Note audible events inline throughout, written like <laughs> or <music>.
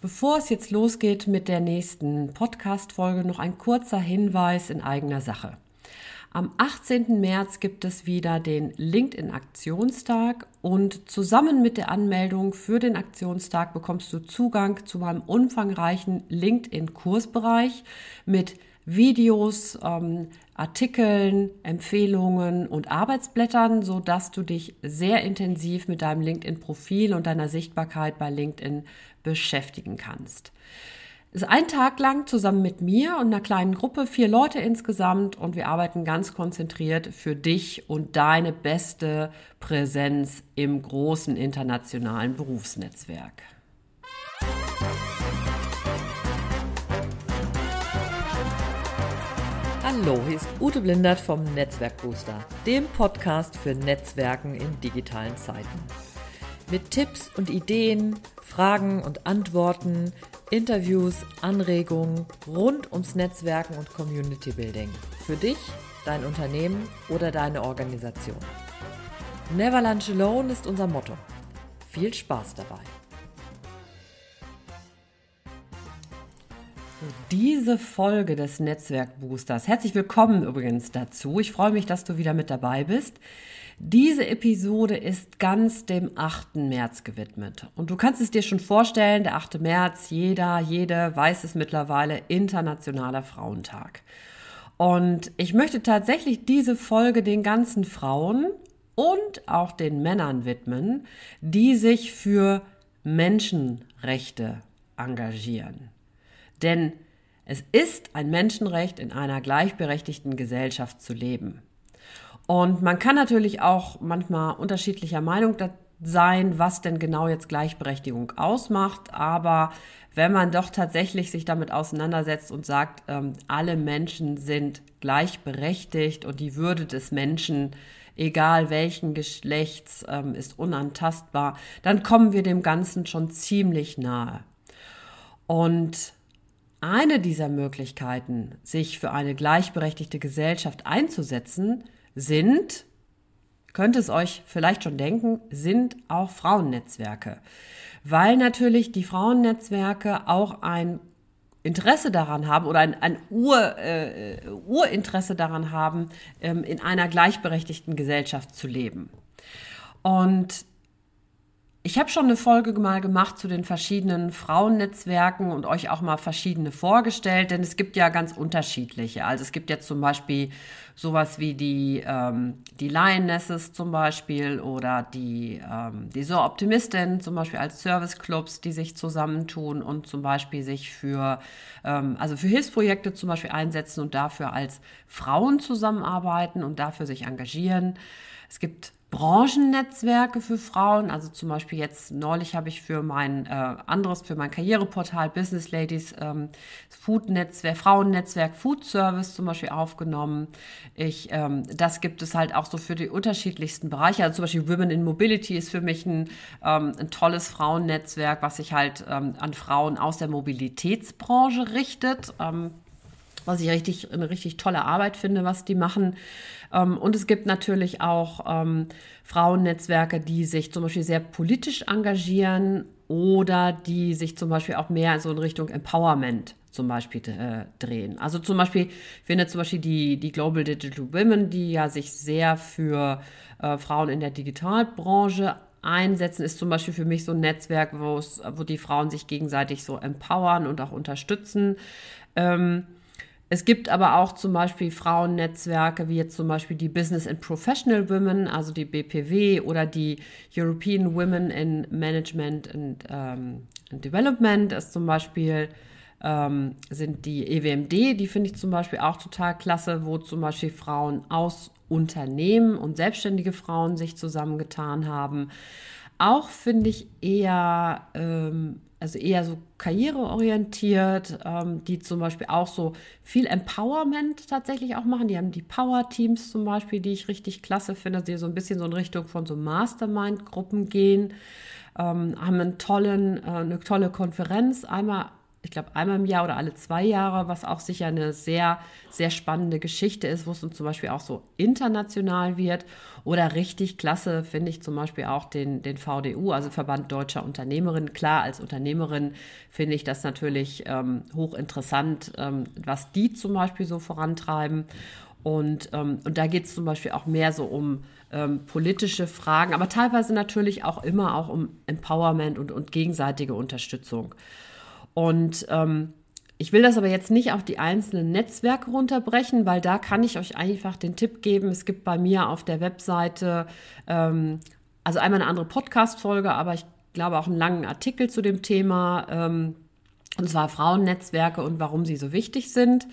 Bevor es jetzt losgeht mit der nächsten Podcast-Folge, noch ein kurzer Hinweis in eigener Sache. Am 18. März gibt es wieder den LinkedIn Aktionstag und zusammen mit der Anmeldung für den Aktionstag bekommst du Zugang zu meinem umfangreichen LinkedIn Kursbereich mit Videos, ähm, Artikeln, Empfehlungen und Arbeitsblättern, so dass du dich sehr intensiv mit deinem LinkedIn-Profil und deiner Sichtbarkeit bei LinkedIn beschäftigen kannst. Ist ein Tag lang zusammen mit mir und einer kleinen Gruppe, vier Leute insgesamt, und wir arbeiten ganz konzentriert für dich und deine beste Präsenz im großen internationalen Berufsnetzwerk. Hallo, hier ist Ute Blindert vom Netzwerkbooster, dem Podcast für Netzwerken in digitalen Zeiten. Mit Tipps und Ideen, Fragen und Antworten, Interviews, Anregungen rund ums Netzwerken und Community Building. Für dich, dein Unternehmen oder deine Organisation. Never Lunch Alone ist unser Motto. Viel Spaß dabei. Diese Folge des Netzwerkboosters. Herzlich willkommen übrigens dazu. Ich freue mich, dass du wieder mit dabei bist. Diese Episode ist ganz dem 8. März gewidmet. Und du kannst es dir schon vorstellen, der 8. März, jeder, jede weiß es mittlerweile, Internationaler Frauentag. Und ich möchte tatsächlich diese Folge den ganzen Frauen und auch den Männern widmen, die sich für Menschenrechte engagieren. Denn es ist ein Menschenrecht, in einer gleichberechtigten Gesellschaft zu leben. Und man kann natürlich auch manchmal unterschiedlicher Meinung sein, was denn genau jetzt Gleichberechtigung ausmacht. Aber wenn man doch tatsächlich sich damit auseinandersetzt und sagt, ähm, alle Menschen sind gleichberechtigt und die Würde des Menschen, egal welchen Geschlechts, ähm, ist unantastbar, dann kommen wir dem Ganzen schon ziemlich nahe. Und eine dieser Möglichkeiten, sich für eine gleichberechtigte Gesellschaft einzusetzen, sind, könnt es euch vielleicht schon denken, sind auch Frauennetzwerke. Weil natürlich die Frauennetzwerke auch ein Interesse daran haben oder ein, ein Ur, äh, Urinteresse daran haben, ähm, in einer gleichberechtigten Gesellschaft zu leben. Und ich habe schon eine Folge mal gemacht zu den verschiedenen Frauennetzwerken und euch auch mal verschiedene vorgestellt, denn es gibt ja ganz unterschiedliche. Also es gibt jetzt zum Beispiel sowas wie die, ähm, die Lionesses zum Beispiel oder die, ähm, die So Optimistin zum Beispiel als Serviceclubs, die sich zusammentun und zum Beispiel sich für, ähm, also für Hilfsprojekte zum Beispiel einsetzen und dafür als Frauen zusammenarbeiten und dafür sich engagieren. Es gibt Branchennetzwerke für Frauen. Also zum Beispiel jetzt neulich habe ich für mein äh, anderes, für mein Karriereportal Business Ladies ähm, Food-Netzwerk, Frauennetzwerk Food Service zum Beispiel aufgenommen. Ich, ähm, das gibt es halt auch so für die unterschiedlichsten Bereiche. Also zum Beispiel Women in Mobility ist für mich ein, ähm, ein tolles Frauennetzwerk, was sich halt ähm, an Frauen aus der Mobilitätsbranche richtet. Was ich richtig, eine richtig tolle Arbeit finde, was die machen. Ähm, und es gibt natürlich auch ähm, Frauennetzwerke, die sich zum Beispiel sehr politisch engagieren oder die sich zum Beispiel auch mehr so in Richtung Empowerment zum Beispiel äh, drehen. Also zum Beispiel, ich finde zum Beispiel die, die Global Digital Women, die ja sich sehr für äh, Frauen in der Digitalbranche einsetzen, ist zum Beispiel für mich so ein Netzwerk, wo die Frauen sich gegenseitig so empowern und auch unterstützen. Ähm, es gibt aber auch zum Beispiel Frauennetzwerke, wie jetzt zum Beispiel die Business and Professional Women, also die BPW oder die European Women in Management and, ähm, and Development, ist zum Beispiel ähm, sind die EWMD, die finde ich zum Beispiel auch total klasse, wo zum Beispiel Frauen aus Unternehmen und selbstständige Frauen sich zusammengetan haben. Auch finde ich eher ähm, also eher so karriereorientiert, ähm, die zum Beispiel auch so viel Empowerment tatsächlich auch machen. Die haben die Power-Teams zum Beispiel, die ich richtig klasse finde, die so ein bisschen so in Richtung von so Mastermind-Gruppen gehen, ähm, haben einen tollen, äh, eine tolle Konferenz einmal ich glaube, einmal im Jahr oder alle zwei Jahre, was auch sicher eine sehr, sehr spannende Geschichte ist, wo es zum Beispiel auch so international wird. Oder richtig klasse finde ich zum Beispiel auch den, den VDU, also Verband Deutscher Unternehmerinnen. Klar, als Unternehmerin finde ich das natürlich ähm, hochinteressant, ähm, was die zum Beispiel so vorantreiben. Und, ähm, und da geht es zum Beispiel auch mehr so um ähm, politische Fragen, aber teilweise natürlich auch immer auch um Empowerment und, und gegenseitige Unterstützung. Und ähm, ich will das aber jetzt nicht auf die einzelnen Netzwerke runterbrechen, weil da kann ich euch einfach den Tipp geben. Es gibt bei mir auf der Webseite ähm, also einmal eine andere Podcast-Folge, aber ich glaube auch einen langen Artikel zu dem Thema, ähm, und zwar Frauennetzwerke und warum sie so wichtig sind.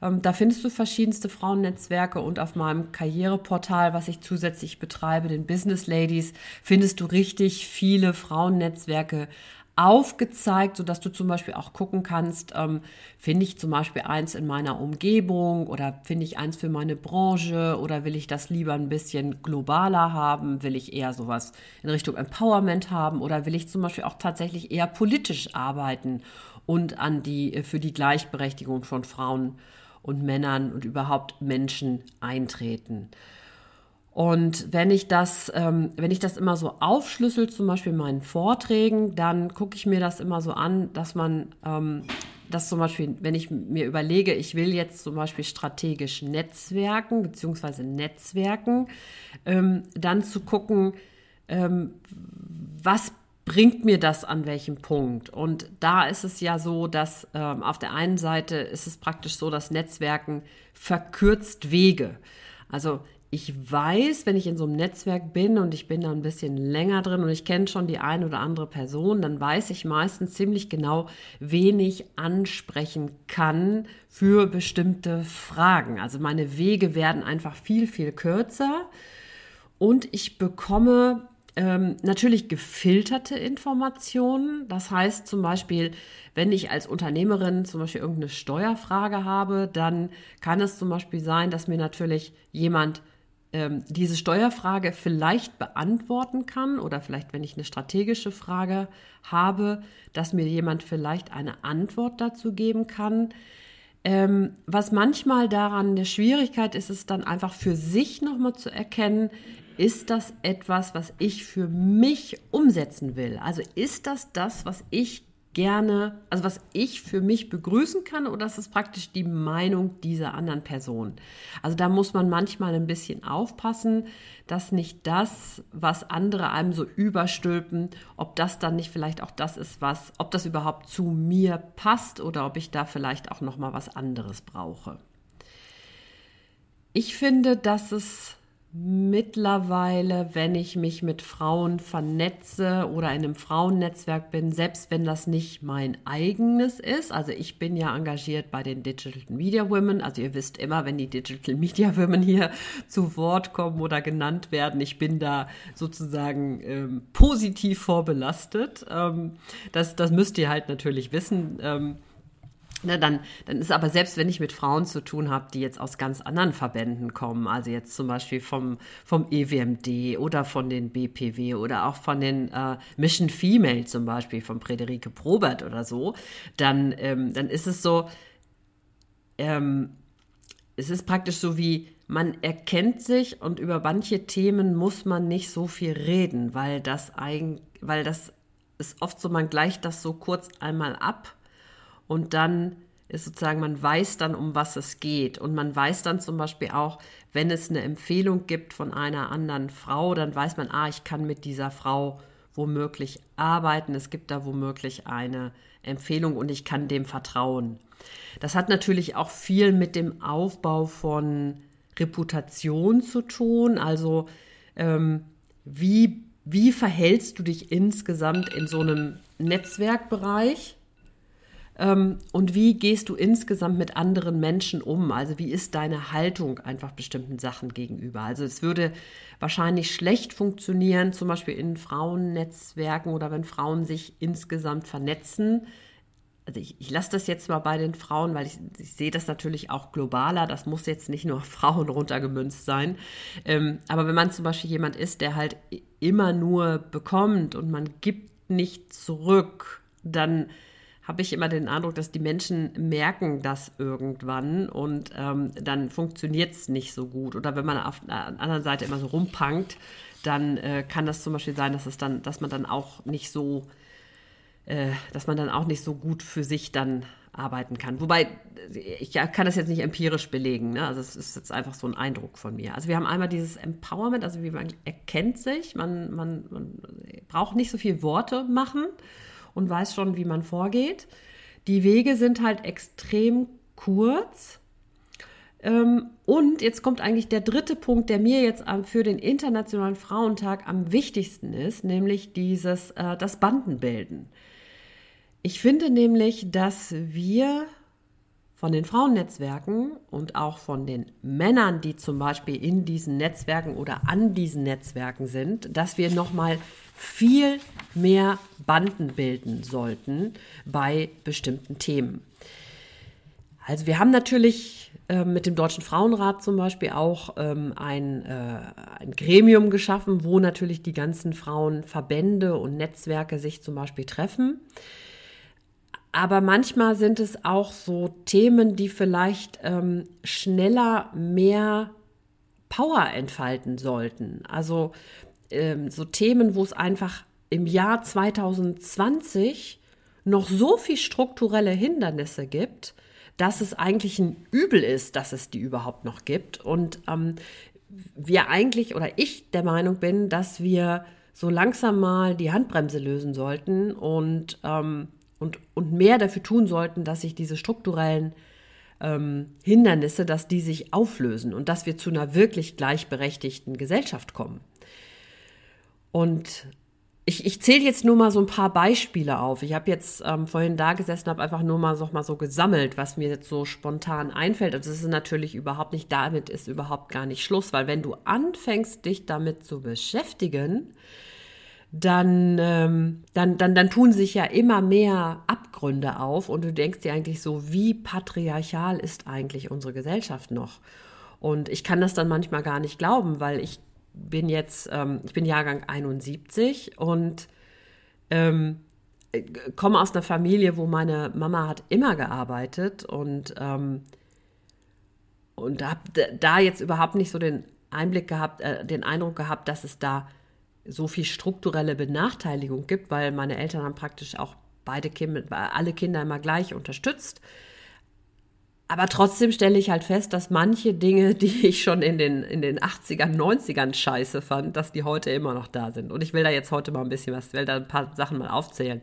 Ähm, da findest du verschiedenste Frauennetzwerke und auf meinem Karriereportal, was ich zusätzlich betreibe, den Business Ladies, findest du richtig viele Frauennetzwerke aufgezeigt, sodass du zum Beispiel auch gucken kannst, ähm, finde ich zum Beispiel eins in meiner Umgebung oder finde ich eins für meine Branche oder will ich das lieber ein bisschen globaler haben, will ich eher sowas in Richtung Empowerment haben oder will ich zum Beispiel auch tatsächlich eher politisch arbeiten und an die, äh, für die Gleichberechtigung von Frauen und Männern und überhaupt Menschen eintreten. Und wenn ich das, ähm, wenn ich das immer so aufschlüssel, zum Beispiel in meinen Vorträgen, dann gucke ich mir das immer so an, dass man ähm, das zum Beispiel, wenn ich mir überlege, ich will jetzt zum Beispiel strategisch Netzwerken beziehungsweise Netzwerken, ähm, dann zu gucken, ähm, was bringt mir das an welchem Punkt? Und da ist es ja so, dass ähm, auf der einen Seite ist es praktisch so, dass Netzwerken verkürzt Wege. Also ich weiß, wenn ich in so einem Netzwerk bin und ich bin da ein bisschen länger drin und ich kenne schon die eine oder andere Person, dann weiß ich meistens ziemlich genau, wen ich ansprechen kann für bestimmte Fragen. Also meine Wege werden einfach viel, viel kürzer und ich bekomme ähm, natürlich gefilterte Informationen. Das heißt zum Beispiel, wenn ich als Unternehmerin zum Beispiel irgendeine Steuerfrage habe, dann kann es zum Beispiel sein, dass mir natürlich jemand ähm, diese Steuerfrage vielleicht beantworten kann oder vielleicht, wenn ich eine strategische Frage habe, dass mir jemand vielleicht eine Antwort dazu geben kann. Ähm, was manchmal daran eine Schwierigkeit ist, ist dann einfach für sich nochmal zu erkennen, ist das etwas, was ich für mich umsetzen will? Also ist das das, was ich gerne, also was ich für mich begrüßen kann oder ist es praktisch die Meinung dieser anderen Person? Also da muss man manchmal ein bisschen aufpassen, dass nicht das, was andere einem so überstülpen, ob das dann nicht vielleicht auch das ist, was, ob das überhaupt zu mir passt oder ob ich da vielleicht auch noch mal was anderes brauche. Ich finde, dass es mittlerweile, wenn ich mich mit Frauen vernetze oder in einem Frauennetzwerk bin, selbst wenn das nicht mein eigenes ist, also ich bin ja engagiert bei den Digital Media Women, also ihr wisst immer, wenn die Digital Media Women hier zu Wort kommen oder genannt werden, ich bin da sozusagen ähm, positiv vorbelastet. Ähm, das, das müsst ihr halt natürlich wissen. Ähm, Ne, dann, dann ist aber selbst, wenn ich mit Frauen zu tun habe, die jetzt aus ganz anderen Verbänden kommen, also jetzt zum Beispiel vom, vom EWMD oder von den BPW oder auch von den äh, Mission Female zum Beispiel, von Frederike Probert oder so, dann, ähm, dann ist es so, ähm, es ist praktisch so wie, man erkennt sich und über manche Themen muss man nicht so viel reden, weil das eigentlich, weil das ist oft so, man gleicht das so kurz einmal ab und dann ist sozusagen, man weiß dann, um was es geht. Und man weiß dann zum Beispiel auch, wenn es eine Empfehlung gibt von einer anderen Frau, dann weiß man, ah, ich kann mit dieser Frau womöglich arbeiten. Es gibt da womöglich eine Empfehlung und ich kann dem vertrauen. Das hat natürlich auch viel mit dem Aufbau von Reputation zu tun. Also ähm, wie, wie verhältst du dich insgesamt in so einem Netzwerkbereich? Ähm, und wie gehst du insgesamt mit anderen Menschen um? Also wie ist deine Haltung einfach bestimmten Sachen gegenüber? Also es würde wahrscheinlich schlecht funktionieren, zum Beispiel in Frauennetzwerken oder wenn Frauen sich insgesamt vernetzen. Also ich, ich lasse das jetzt mal bei den Frauen, weil ich, ich, sehe das natürlich auch globaler. Das muss jetzt nicht nur <laughs> Frauen runtergemünzt sein. Ähm, aber wenn man zum Beispiel jemand ist, der halt immer nur bekommt und man gibt nicht zurück, dann habe ich immer den Eindruck, dass die Menschen merken das irgendwann und ähm, dann funktioniert es nicht so gut. Oder wenn man auf der anderen Seite immer so rumpankt, dann äh, kann das zum Beispiel sein, dass es dann, dass man dann auch nicht so, äh, dass man dann auch nicht so gut für sich dann arbeiten kann. Wobei, ich kann das jetzt nicht empirisch belegen, ne? also es ist jetzt einfach so ein Eindruck von mir. Also wir haben einmal dieses Empowerment, also wie man erkennt sich, man, man, man braucht nicht so viel Worte machen und weiß schon, wie man vorgeht. Die Wege sind halt extrem kurz. Ähm, und jetzt kommt eigentlich der dritte Punkt, der mir jetzt für den Internationalen Frauentag am wichtigsten ist, nämlich dieses, äh, das Bandenbilden. Ich finde nämlich, dass wir von den Frauennetzwerken und auch von den Männern, die zum Beispiel in diesen Netzwerken oder an diesen Netzwerken sind, dass wir nochmal viel mehr Banden bilden sollten bei bestimmten Themen. Also wir haben natürlich äh, mit dem Deutschen Frauenrat zum Beispiel auch ähm, ein, äh, ein Gremium geschaffen, wo natürlich die ganzen Frauenverbände und Netzwerke sich zum Beispiel treffen. Aber manchmal sind es auch so Themen, die vielleicht ähm, schneller mehr Power entfalten sollten. Also ähm, so Themen, wo es einfach im Jahr 2020 noch so viel strukturelle Hindernisse gibt, dass es eigentlich ein Übel ist, dass es die überhaupt noch gibt. Und ähm, wir eigentlich oder ich der Meinung bin, dass wir so langsam mal die Handbremse lösen sollten und ähm, und, und mehr dafür tun sollten, dass sich diese strukturellen ähm, Hindernisse, dass die sich auflösen und dass wir zu einer wirklich gleichberechtigten Gesellschaft kommen. Und ich, ich zähle jetzt nur mal so ein paar Beispiele auf. Ich habe jetzt ähm, vorhin da gesessen, habe einfach nur mal so, mal so gesammelt, was mir jetzt so spontan einfällt. Also es ist natürlich überhaupt nicht, damit ist überhaupt gar nicht Schluss, weil wenn du anfängst, dich damit zu beschäftigen, dann, ähm, dann, dann, dann tun sich ja immer mehr Abgründe auf und du denkst dir eigentlich so, wie patriarchal ist eigentlich unsere Gesellschaft noch? Und ich kann das dann manchmal gar nicht glauben, weil ich bin jetzt, ähm, ich bin Jahrgang 71 und ähm, komme aus einer Familie, wo meine Mama hat immer gearbeitet und, ähm, und habe da jetzt überhaupt nicht so den Einblick gehabt, äh, den Eindruck gehabt, dass es da so viel strukturelle Benachteiligung gibt, weil meine Eltern haben praktisch auch beide Kinder, alle Kinder immer gleich unterstützt. Aber trotzdem stelle ich halt fest, dass manche Dinge, die ich schon in den, in den 80ern, 90ern scheiße fand, dass die heute immer noch da sind. Und ich will da jetzt heute mal ein bisschen was, will da ein paar Sachen mal aufzählen.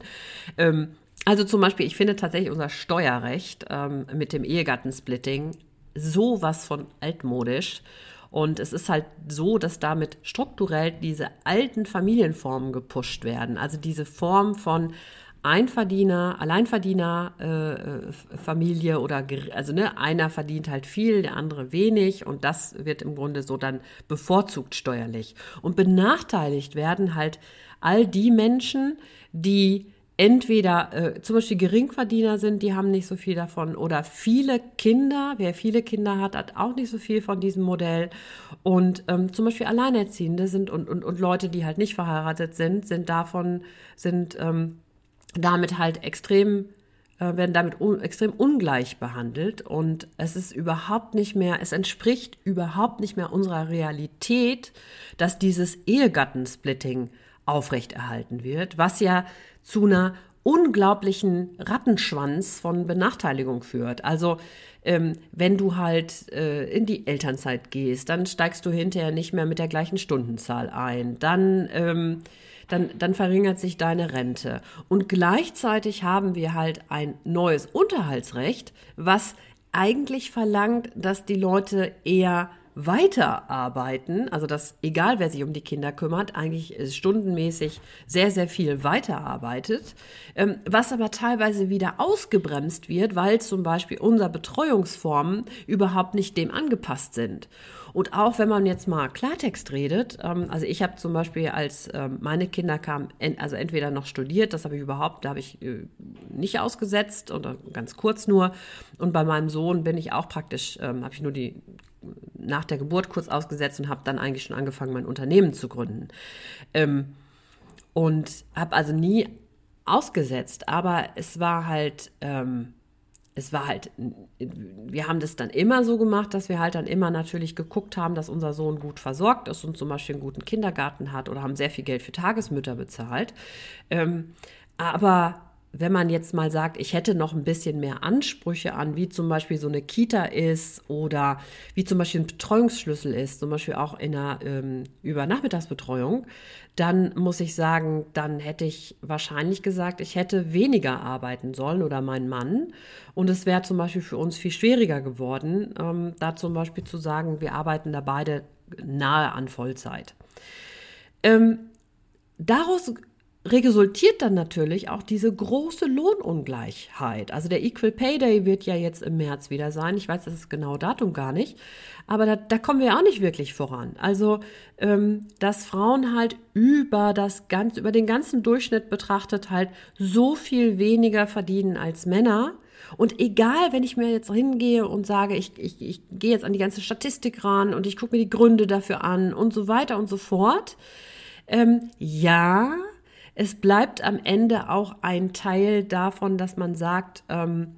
Ähm, also zum Beispiel, ich finde tatsächlich unser Steuerrecht ähm, mit dem Ehegattensplitting sowas von altmodisch. Und es ist halt so, dass damit strukturell diese alten Familienformen gepusht werden. Also diese Form von Einverdiener, Alleinverdiener, äh, äh, Familie oder also ne, einer verdient halt viel, der andere wenig und das wird im Grunde so dann bevorzugt steuerlich. Und benachteiligt werden halt all die Menschen, die entweder äh, zum Beispiel Geringverdiener sind, die haben nicht so viel davon, oder viele Kinder, wer viele Kinder hat, hat auch nicht so viel von diesem Modell. Und ähm, zum Beispiel Alleinerziehende sind und, und, und Leute, die halt nicht verheiratet sind, sind davon, sind ähm, damit halt extrem äh, werden damit un extrem ungleich behandelt und es ist überhaupt nicht mehr, es entspricht überhaupt nicht mehr unserer Realität, dass dieses Ehegattensplitting aufrechterhalten wird, was ja zu einer unglaublichen Rattenschwanz von Benachteiligung führt. Also ähm, wenn du halt äh, in die Elternzeit gehst, dann steigst du hinterher nicht mehr mit der gleichen Stundenzahl ein. Dann, ähm, dann, dann verringert sich deine Rente. Und gleichzeitig haben wir halt ein neues Unterhaltsrecht, was eigentlich verlangt, dass die Leute eher weiterarbeiten, also dass egal wer sich um die Kinder kümmert, eigentlich stundenmäßig sehr, sehr viel weiterarbeitet, ähm, was aber teilweise wieder ausgebremst wird, weil zum Beispiel unsere Betreuungsformen überhaupt nicht dem angepasst sind. Und auch wenn man jetzt mal Klartext redet, ähm, also ich habe zum Beispiel, als ähm, meine Kinder kamen, also entweder noch studiert, das habe ich überhaupt, da habe ich äh, nicht ausgesetzt oder ganz kurz nur. Und bei meinem Sohn bin ich auch praktisch, habe ich nur die nach der Geburt kurz ausgesetzt und habe dann eigentlich schon angefangen, mein Unternehmen zu gründen. Ähm, und habe also nie ausgesetzt, aber es war halt, ähm, es war halt, wir haben das dann immer so gemacht, dass wir halt dann immer natürlich geguckt haben, dass unser Sohn gut versorgt ist und zum Beispiel einen guten Kindergarten hat oder haben sehr viel Geld für Tagesmütter bezahlt. Ähm, aber wenn man jetzt mal sagt, ich hätte noch ein bisschen mehr Ansprüche an, wie zum Beispiel so eine Kita ist oder wie zum Beispiel ein Betreuungsschlüssel ist, zum Beispiel auch in einer ähm, Übernachmittagsbetreuung, dann muss ich sagen, dann hätte ich wahrscheinlich gesagt, ich hätte weniger arbeiten sollen oder mein Mann. Und es wäre zum Beispiel für uns viel schwieriger geworden, ähm, da zum Beispiel zu sagen, wir arbeiten da beide nahe an Vollzeit. Ähm, daraus resultiert dann natürlich auch diese große Lohnungleichheit. Also der Equal Pay Day wird ja jetzt im März wieder sein. Ich weiß das genaue Datum gar nicht, aber da, da kommen wir auch nicht wirklich voran. Also ähm, dass Frauen halt über das ganz über den ganzen Durchschnitt betrachtet halt so viel weniger verdienen als Männer. Und egal, wenn ich mir jetzt hingehe und sage, ich, ich, ich gehe jetzt an die ganze Statistik ran und ich gucke mir die Gründe dafür an und so weiter und so fort. Ähm, ja, es bleibt am Ende auch ein Teil davon, dass man sagt, ähm,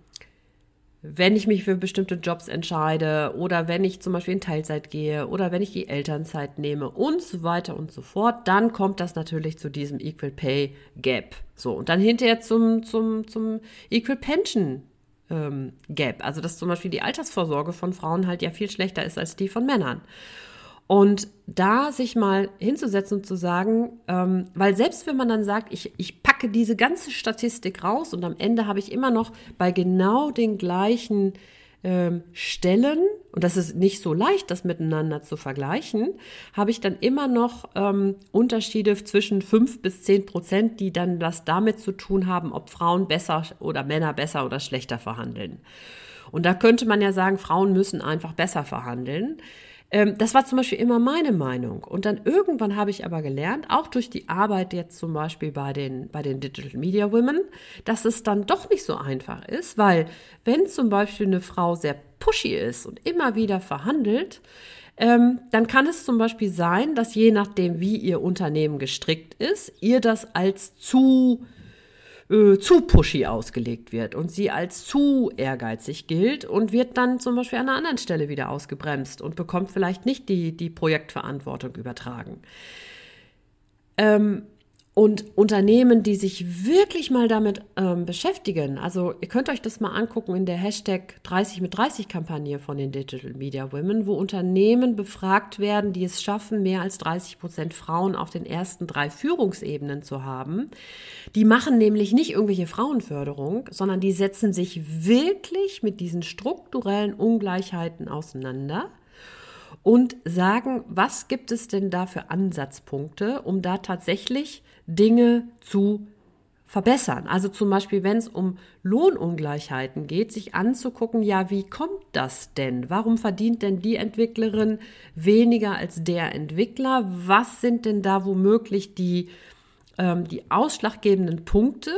wenn ich mich für bestimmte Jobs entscheide oder wenn ich zum Beispiel in Teilzeit gehe oder wenn ich die Elternzeit nehme und so weiter und so fort, dann kommt das natürlich zu diesem Equal Pay Gap. So, und dann hinterher zum, zum, zum Equal Pension ähm, Gap. Also, dass zum Beispiel die Altersvorsorge von Frauen halt ja viel schlechter ist als die von Männern. Und da sich mal hinzusetzen und zu sagen, ähm, weil selbst wenn man dann sagt, ich, ich packe diese ganze Statistik raus und am Ende habe ich immer noch bei genau den gleichen ähm, Stellen, und das ist nicht so leicht, das miteinander zu vergleichen, habe ich dann immer noch ähm, Unterschiede zwischen fünf bis zehn Prozent, die dann was damit zu tun haben, ob Frauen besser oder Männer besser oder schlechter verhandeln. Und da könnte man ja sagen, Frauen müssen einfach besser verhandeln. Ähm, das war zum Beispiel immer meine Meinung. Und dann irgendwann habe ich aber gelernt, auch durch die Arbeit jetzt zum Beispiel bei den, bei den Digital Media Women, dass es dann doch nicht so einfach ist, weil wenn zum Beispiel eine Frau sehr pushy ist und immer wieder verhandelt, ähm, dann kann es zum Beispiel sein, dass je nachdem, wie ihr Unternehmen gestrickt ist, ihr das als zu äh, zu pushy ausgelegt wird und sie als zu ehrgeizig gilt und wird dann zum Beispiel an einer anderen Stelle wieder ausgebremst und bekommt vielleicht nicht die, die Projektverantwortung übertragen. Ähm, und Unternehmen, die sich wirklich mal damit ähm, beschäftigen, also ihr könnt euch das mal angucken in der Hashtag 30 mit 30 Kampagne von den Digital Media Women, wo Unternehmen befragt werden, die es schaffen, mehr als 30 Prozent Frauen auf den ersten drei Führungsebenen zu haben. Die machen nämlich nicht irgendwelche Frauenförderung, sondern die setzen sich wirklich mit diesen strukturellen Ungleichheiten auseinander und sagen, was gibt es denn da für Ansatzpunkte, um da tatsächlich Dinge zu verbessern. Also zum Beispiel, wenn es um Lohnungleichheiten geht, sich anzugucken, ja, wie kommt das denn? Warum verdient denn die Entwicklerin weniger als der Entwickler? Was sind denn da womöglich die, ähm, die ausschlaggebenden Punkte?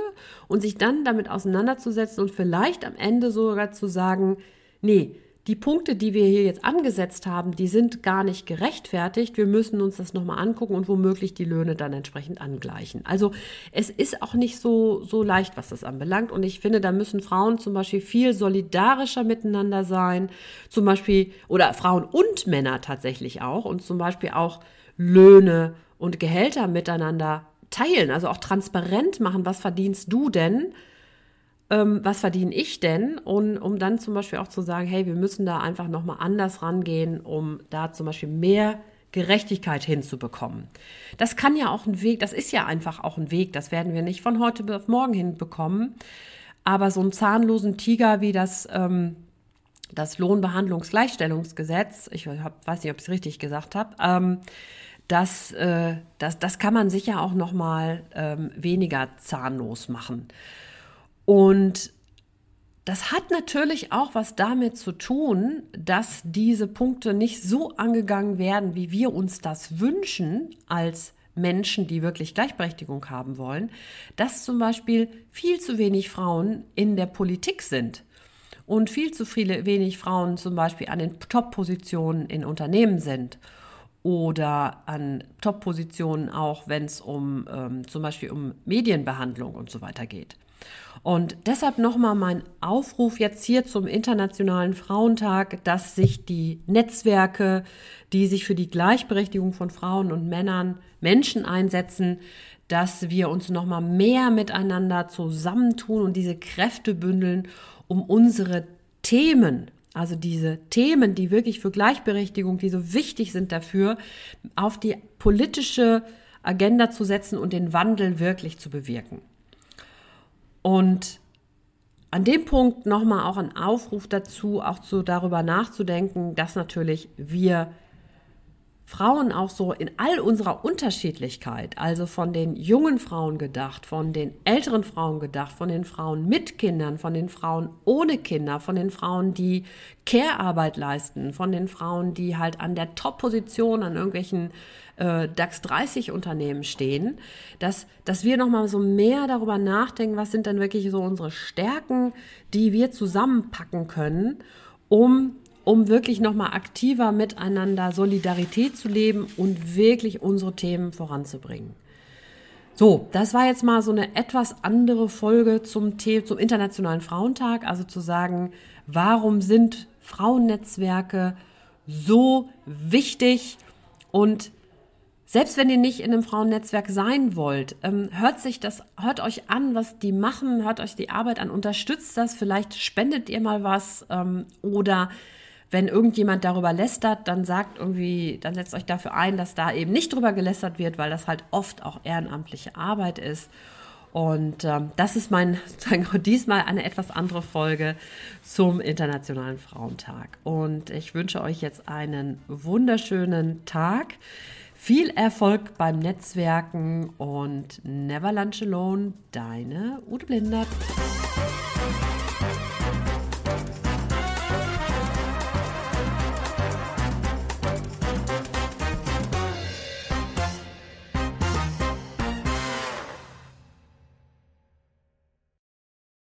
Und sich dann damit auseinanderzusetzen und vielleicht am Ende sogar zu sagen, nee, die Punkte, die wir hier jetzt angesetzt haben, die sind gar nicht gerechtfertigt. Wir müssen uns das nochmal angucken und womöglich die Löhne dann entsprechend angleichen. Also es ist auch nicht so, so leicht, was das anbelangt. Und ich finde, da müssen Frauen zum Beispiel viel solidarischer miteinander sein. Zum Beispiel, oder Frauen und Männer tatsächlich auch. Und zum Beispiel auch Löhne und Gehälter miteinander teilen. Also auch transparent machen, was verdienst du denn? Ähm, was verdiene ich denn? Und um dann zum Beispiel auch zu sagen, hey, wir müssen da einfach nochmal anders rangehen, um da zum Beispiel mehr Gerechtigkeit hinzubekommen. Das kann ja auch ein Weg, das ist ja einfach auch ein Weg, das werden wir nicht von heute auf morgen hinbekommen. Aber so einen zahnlosen Tiger wie das, ähm, das Lohnbehandlungsgleichstellungsgesetz, ich hab, weiß nicht, ob ich es richtig gesagt habe, ähm, das, äh, das, das kann man sicher auch noch mal ähm, weniger zahnlos machen. Und das hat natürlich auch was damit zu tun, dass diese Punkte nicht so angegangen werden, wie wir uns das wünschen als Menschen, die wirklich Gleichberechtigung haben wollen, dass zum Beispiel viel zu wenig Frauen in der Politik sind und viel zu viele wenig Frauen zum Beispiel an den Top-Positionen in Unternehmen sind oder an Top-Positionen auch, wenn es um ähm, zum Beispiel um Medienbehandlung und so weiter geht. Und deshalb nochmal mein Aufruf jetzt hier zum Internationalen Frauentag, dass sich die Netzwerke, die sich für die Gleichberechtigung von Frauen und Männern, Menschen einsetzen, dass wir uns nochmal mehr miteinander zusammentun und diese Kräfte bündeln, um unsere Themen, also diese Themen, die wirklich für Gleichberechtigung, die so wichtig sind dafür, auf die politische Agenda zu setzen und den Wandel wirklich zu bewirken. Und an dem Punkt nochmal auch ein Aufruf dazu, auch zu, darüber nachzudenken, dass natürlich wir Frauen auch so in all unserer Unterschiedlichkeit, also von den jungen Frauen gedacht, von den älteren Frauen gedacht, von den Frauen mit Kindern, von den Frauen ohne Kinder, von den Frauen, die Care-Arbeit leisten, von den Frauen, die halt an der Top-Position an irgendwelchen äh, DAX 30 Unternehmen stehen, dass, dass wir nochmal so mehr darüber nachdenken, was sind denn wirklich so unsere Stärken, die wir zusammenpacken können, um um wirklich nochmal aktiver miteinander Solidarität zu leben und wirklich unsere Themen voranzubringen. So, das war jetzt mal so eine etwas andere Folge zum, zum Internationalen Frauentag, also zu sagen, warum sind Frauennetzwerke so wichtig und selbst wenn ihr nicht in einem Frauennetzwerk sein wollt, ähm, hört sich das, hört euch an, was die machen, hört euch die Arbeit an, unterstützt das, vielleicht spendet ihr mal was ähm, oder wenn irgendjemand darüber lästert, dann sagt irgendwie, dann setzt euch dafür ein, dass da eben nicht drüber gelästert wird, weil das halt oft auch ehrenamtliche Arbeit ist. Und ähm, das ist mein, <laughs> sozusagen diesmal eine etwas andere Folge zum Internationalen Frauentag. Und ich wünsche euch jetzt einen wunderschönen Tag. Viel Erfolg beim Netzwerken und never lunch alone, deine Ute Blindert.